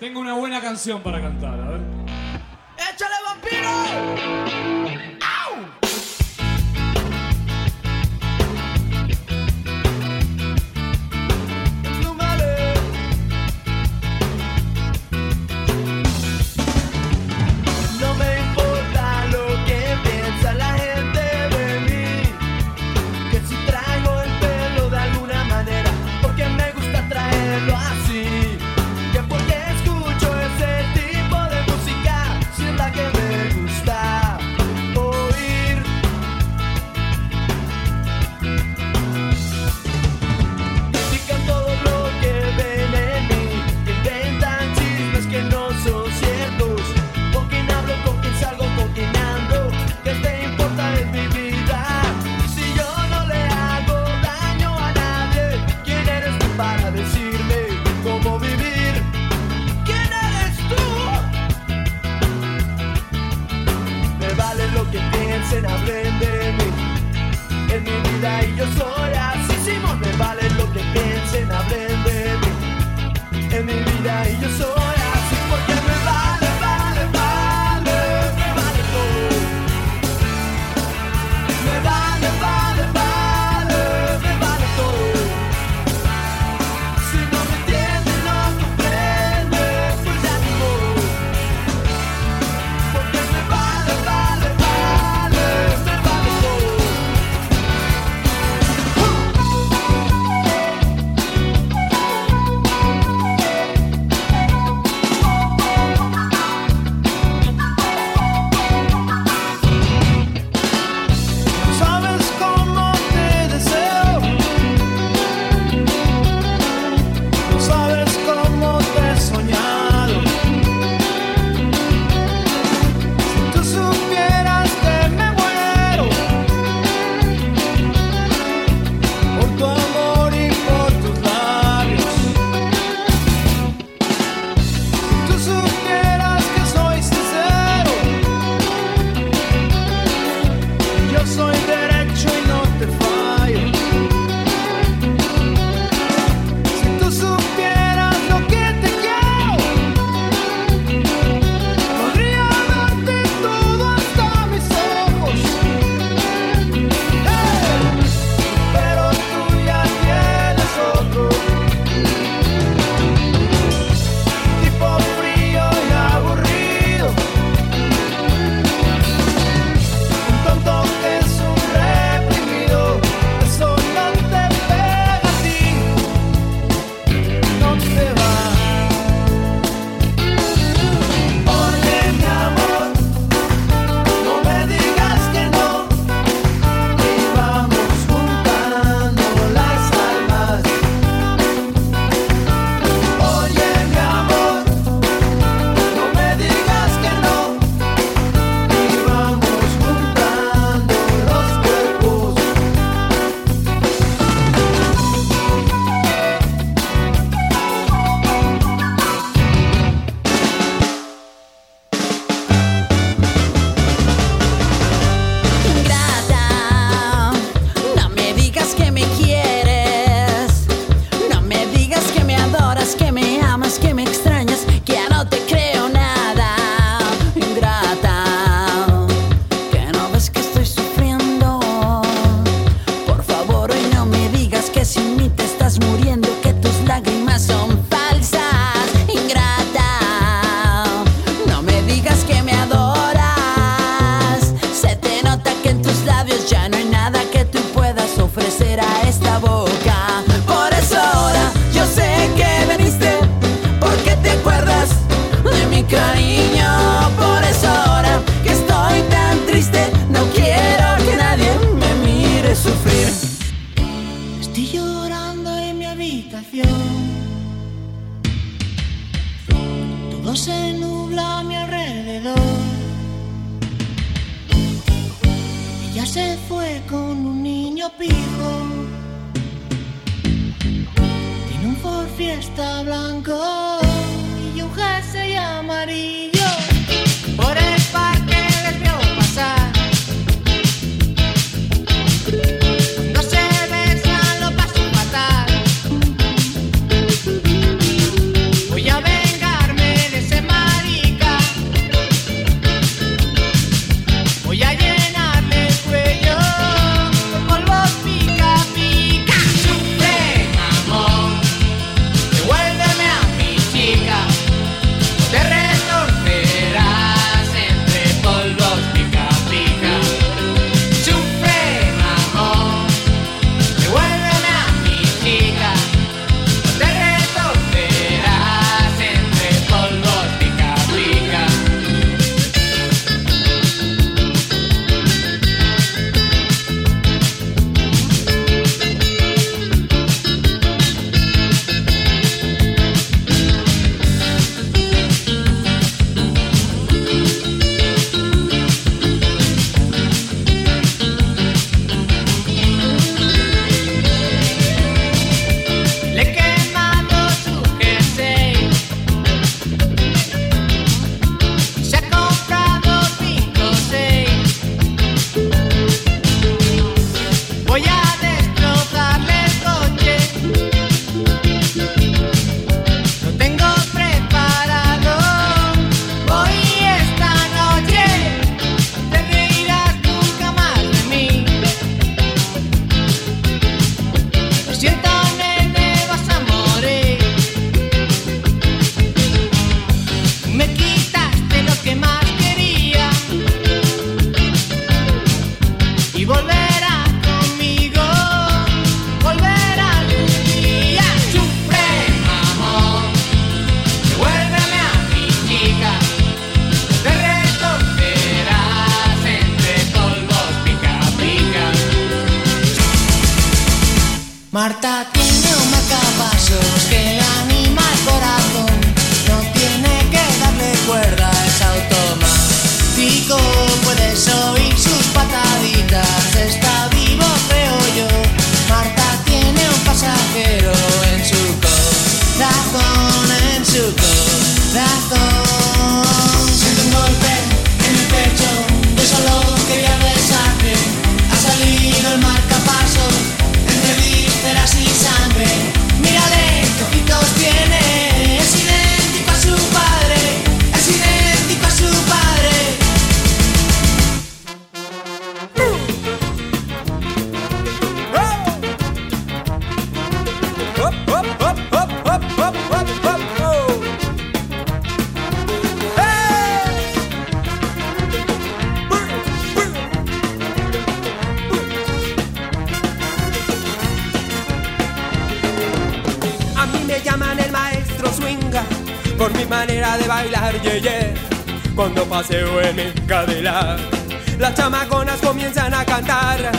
Tengo una buena canción para cantar, a ver. ¡Échale vampiro! llorando en mi habitación. Todo se nubla a mi alrededor. Ella se fue con un niño pijo. Tiene un Ford Fiesta blanco y un jersey amarillo. Marta tiene un marcapasos que le anima el corazón. No tiene que darle cuerda, es automático. Puedes oír sus pataditas. Está por mi manera de bailar, yeah, yeah. Cuando paseo en mi cadera, las chamaconas comienzan a cantar.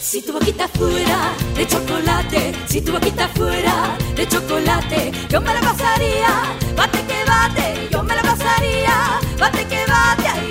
Si tu boquita fuera de chocolate, si tu boquita fuera de chocolate, yo me la pasaría, bate que bate, yo me la pasaría, bate que bate.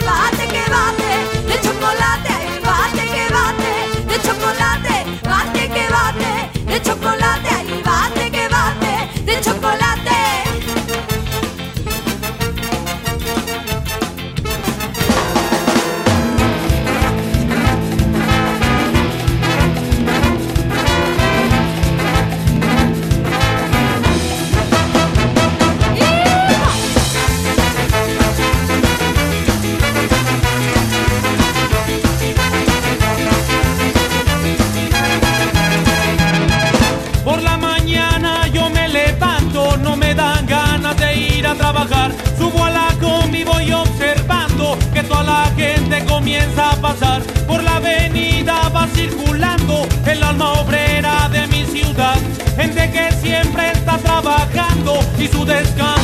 alma obrera de mi ciudad, gente que siempre está trabajando y su descanso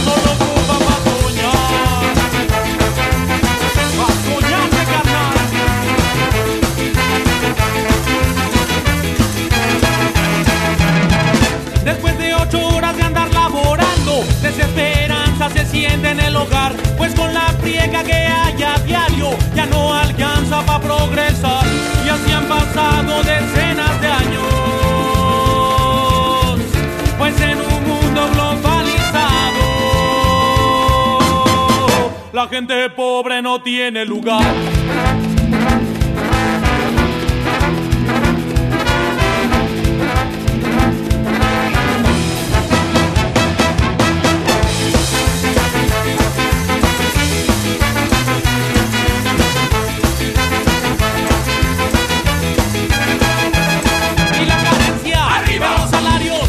La gente pobre no tiene lugar. Y la carencia, arriba, los salarios.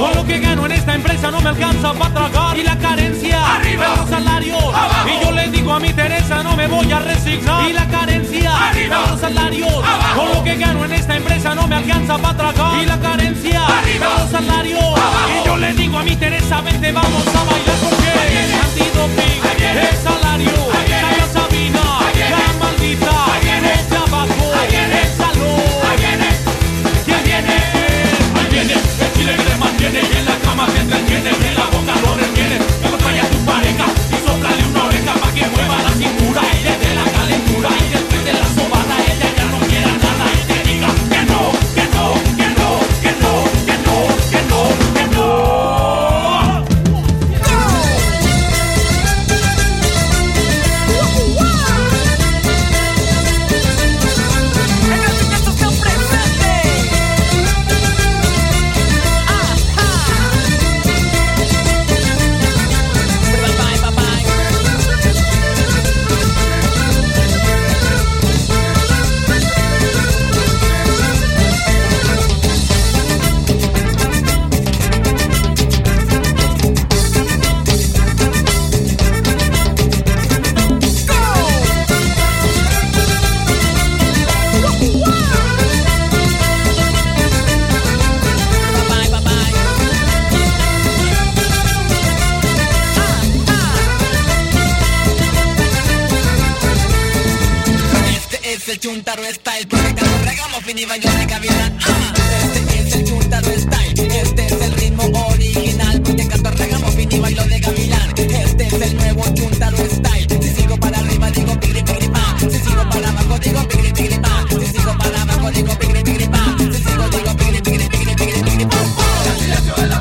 O lo que gano en esta empresa no me alcanza para tragar. Y la carencia, arriba, los salarios. A mi Teresa no me voy a resignar. Y la carencia, arriba. Los salarios, abajo. Con lo que gano en esta empresa no me alcanza para tragar. Y la carencia, arriba. Los salarios, abajo. Y yo le digo a mi Teresa, vente, vamos a bailar porque. Anti-doping, es el Chuntaro Style. Porque regamos fin y baños de cabina ah. Este es el Chuntaro Style. Este es el ritmo original. Porque canto regamos fin y bailo de gavilán Este es el nuevo Chuntaro Style. Si sigo para arriba digo pigri pigri pa. Si sigo para abajo digo pigri pigri pa. Si sigo para abajo digo pigri pigri pa. Si sigo digo pigri pigri pigri pigri pigri pa.